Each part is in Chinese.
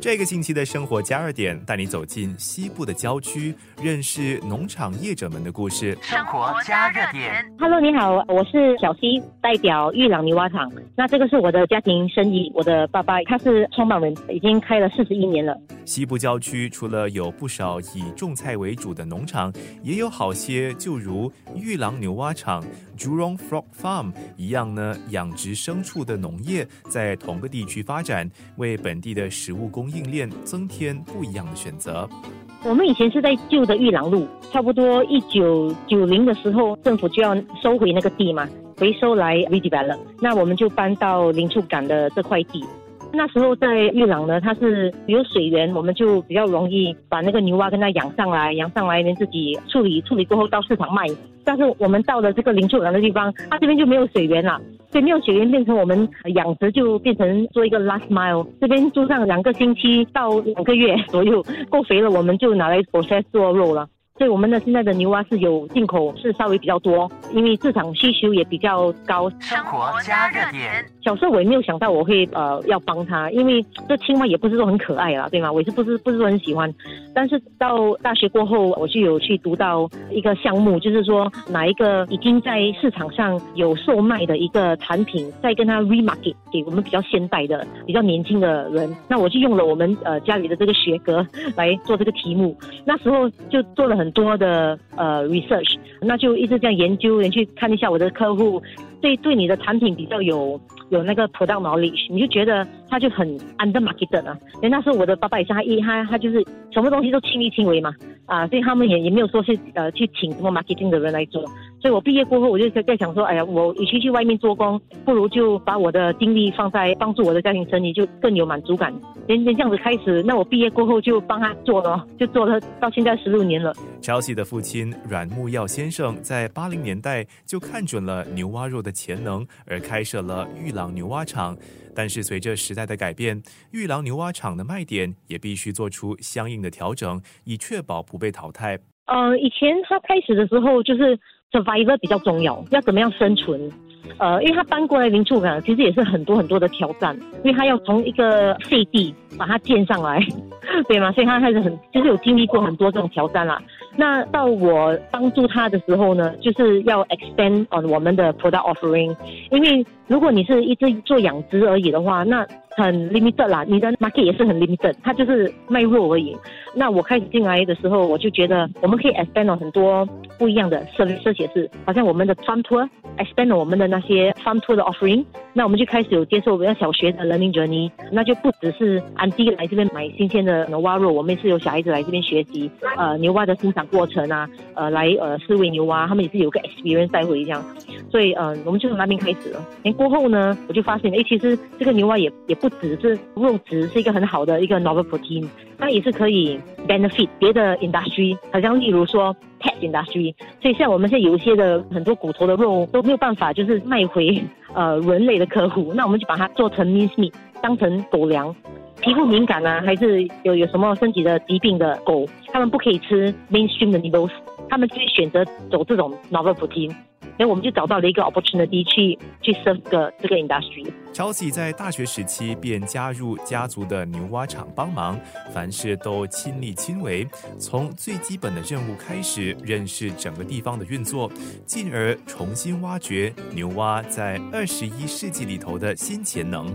这个星期的生活加热点带你走进西部的郊区，认识农场业者们的故事。生活加热点，Hello，你好，我是小西，代表玉朗泥蛙厂。那这个是我的家庭生意，我的爸爸他是创办人，已经开了四十一年了。西部郊区除了有不少以种菜为主的农场，也有好些就如玉郎牛蛙场 （Jurong Frog Farm） 一样呢，养殖牲畜的农业在同个地区发展，为本地的食物供应链增添不一样的选择。我们以前是在旧的玉郎路，差不多一九九零的时候，政府就要收回那个地嘛，回收来 redevelop。那我们就搬到林处港的这块地。那时候在玉朗呢，它是有水源，我们就比较容易把那个牛蛙跟它养上来，养上来连自己处理，处理过后到市场卖。但是我们到了这个林处港的地方，它这边就没有水源了。所以没有血缘变成我们养殖就变成做一个 last mile，这边住上两个星期到两个月左右，够肥了我们就拿来 process 做肉了。所以我们的现在的牛蛙是有进口，是稍微比较多，因为市场需求也比较高。生活加热点。小时候我也没有想到我会呃要帮他，因为这青蛙也不是说很可爱啦，对吗？我也是不是不是说很喜欢。但是到大学过后，我就有去读到一个项目，就是说哪一个已经在市场上有售卖的一个产品，再跟他 remarket 给我们比较现代的、比较年轻的人。那我就用了我们呃家里的这个学格来做这个题目。那时候就做了很。多的呃 research，那就一直这样研究，去看一下我的客户，对对你的产品比较有有那个 product knowledge，你就觉得他就很 under market 啊。因为那时候我的爸爸也是他一他他就是什么东西都亲力亲为嘛，啊，所以他们也也没有说是呃去请什么 marketing 的人来做。所以我毕业过后，我就在在想说，哎呀，我与其去外面做工，不如就把我的精力放在帮助我的家庭生意，就更有满足感。连连这样子开始，那我毕业过后就帮他做了，就做了到现在十六年了。乔西的父亲阮木耀先生在八零年代就看准了牛蛙肉的潜能，而开设了玉朗牛蛙厂。但是随着时代的改变，玉郎牛蛙厂的卖点也必须做出相应的调整，以确保不被淘汰。呃，以前他开始的时候就是 survivor 比较重要，要怎么样生存？呃，因为他搬过来林处港，其实也是很多很多的挑战，因为他要从一个废地把它建上来，对吗？所以他还是很，就是有经历过很多这种挑战啦。那到我帮助他的时候呢，就是要 extend on 我们的 product offering，因为如果你是一直做养殖而已的话，那很 limited 啦，你的 market 也是很 limited，它就是卖肉而已。那我开始进来的时候，我就觉得我们可以 expand on 很多不一样的 service，也是好像我们的 farm tour，expand 我们的那些 farm tour 的 offering。那我们就开始有接受比较小学的 learning journey，那就不只是安迪来这边买新鲜的牛蛙肉，我们也是有小孩子来这边学习呃牛蛙的生长过程啊，呃来呃饲喂牛蛙，他们也是有个 experience 带回这样。所以嗯，我们就从那边开始了。哎，过后呢，我就发现哎，其实这个牛蛙也也不只是肉质是一个很好的一个 novel protein，它也是可以 benefit 别的 industry，好像例如说 pet industry。所以像我们现在有一些的很多骨头的肉都没有办法就是卖回呃人类的客户，那我们就把它做成 m i n c meat，当成狗粮。皮肤敏感啊，还是有有什么身体的疾病的狗，他们不可以吃 mainstream 的 nibbles，他们就会选择走这种 novel protein。所以我们就找到了一个 opportunity 去去 serve 个这个 industry。乔西在大学时期便加入家族的牛蛙场帮忙，凡事都亲力亲为，从最基本的任务开始认识整个地方的运作，进而重新挖掘牛蛙在二十一世纪里头的新潜能。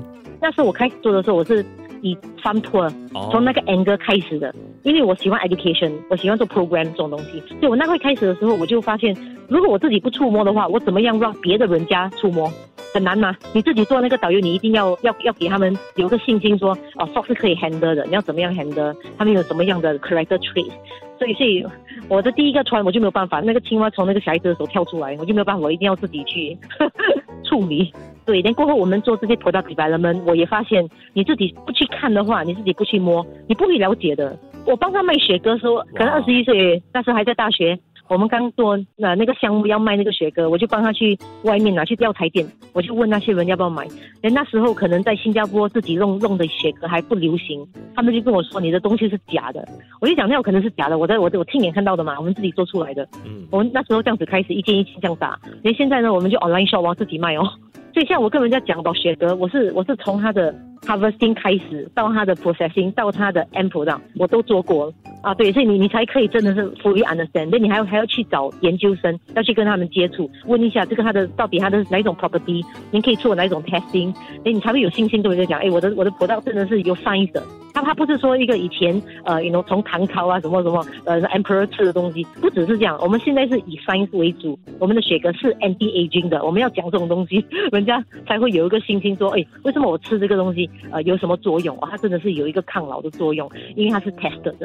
那时候我开始做的时候，我是。以 farm tour 从那个 angle 开始的，因为我喜欢 education，我喜欢做 program 这种东西，所以我那会开始的时候，我就发现，如果我自己不触摸的话，我怎么样让别的人家触摸？很难吗？你自己做那个导游，你一定要要要给他们有个信心，说哦，fox 是可以 handle 的，你要怎么样 handle？他们有什么样的 character traits？所以，所以我的第一个船我就没有办法，那个青蛙从那个小孩子的手跳出来，我就没有办法，我一定要自己去 处理。对，连过后我们做这些 product development，我也发现你自己不去看的话，你自己不去摸，你不会了解的。我帮他卖雪哥，说可能二十一岁，那时候还在大学，我们刚做那那个项目要卖那个雪哥，我就帮他去外面拿去药材店我就问那些人要不要买。连那时候可能在新加坡自己弄弄的雪蛤还不流行，他们就跟我说你的东西是假的。我就讲那有可能是假的，我在我我亲眼看到的嘛，我们自己做出来的。嗯，我们那时候这样子开始一件一件这样打，连现在呢，我们就 online shop 自己卖哦。所以像我跟人家讲到雪蛤，我是我是从他的 harvesting 开始，到他的 processing，到他的 ample 上，我都做过啊。对，所以你你才可以真的是 fully understand。那你还要还要去找研究生，要去跟他们接触，问一下这个他的到底他的哪一种 property，您可以做哪一种 testing，哎，你才会有信心跟人家讲，哎，我的我的葡萄真的是有 science 的。它它不是说一个以前呃，you know 从唐朝啊什么什么呃 emperor 吃的东西，不只是这样，我们现在是以 science 为主，我们的雪格是 anti aging 的，我们要讲这种东西，人家才会有一个信心说，哎，为什么我吃这个东西呃有什么作用？哦，它真的是有一个抗老的作用，因为它是 test 的，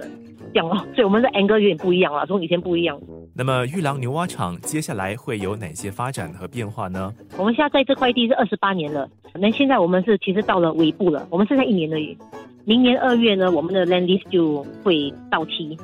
这样哦，所以我们的 angle 有点不一样了，从以前不一样。那么玉郎牛蛙厂接下来会有哪些发展和变化呢？我们现在在这块地是二十八年了，那现在我们是其实到了尾部了，我们剩下一年而已。明年二月呢，我们的 land lease 就会到期，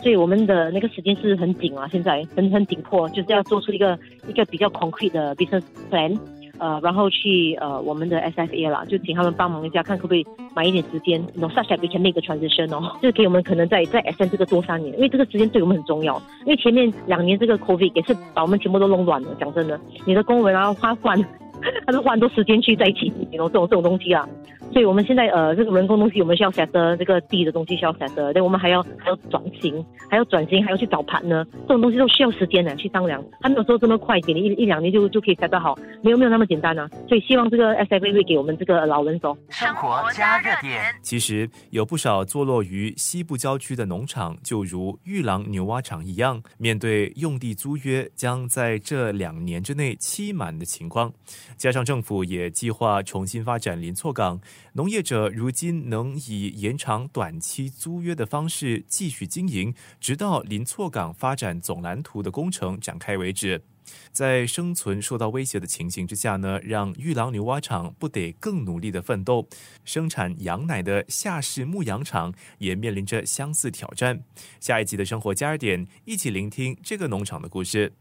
所以我们的那个时间是很紧啊，现在很很紧迫，就是要做出一个一个比较 concrete 的 business plan，呃，然后去呃我们的 SFA 啦，就请他们帮忙一下，看可不可以买一点时间，no such that we can make a transition 哦，就是给我们可能在在 SM 这个多三年，因为这个时间对我们很重要，因为前面两年这个 COVID 也是把我们全部都弄乱了，讲真的，你的公文啊花换，他是花很多时间去在一起，这种这种这种东西啊。所以我们现在呃，这个人工东西我们需要 set 的，这个地的东西需要 set 的，对，我们还要还要转型，还要转型，还要去找盘呢，这种东西都需要时间的去商量，还没有说这么快，给你一一两年就就可以 set 得好，没有没有那么简单呢。所以希望这个 S F A 会给我们这个老人走。生活加热点。其实有不少坐落于西部郊区的农场，就如玉郎牛蛙场一样，面对用地租约将在这两年之内期满的情况，加上政府也计划重新发展林错港。农业者如今能以延长短期租约的方式继续经营，直到林错港发展总蓝图的工程展开为止。在生存受到威胁的情形之下呢，让玉郎牛蛙场不得更努力的奋斗。生产羊奶的夏氏牧羊场也面临着相似挑战。下一集的生活加热点，一起聆听这个农场的故事。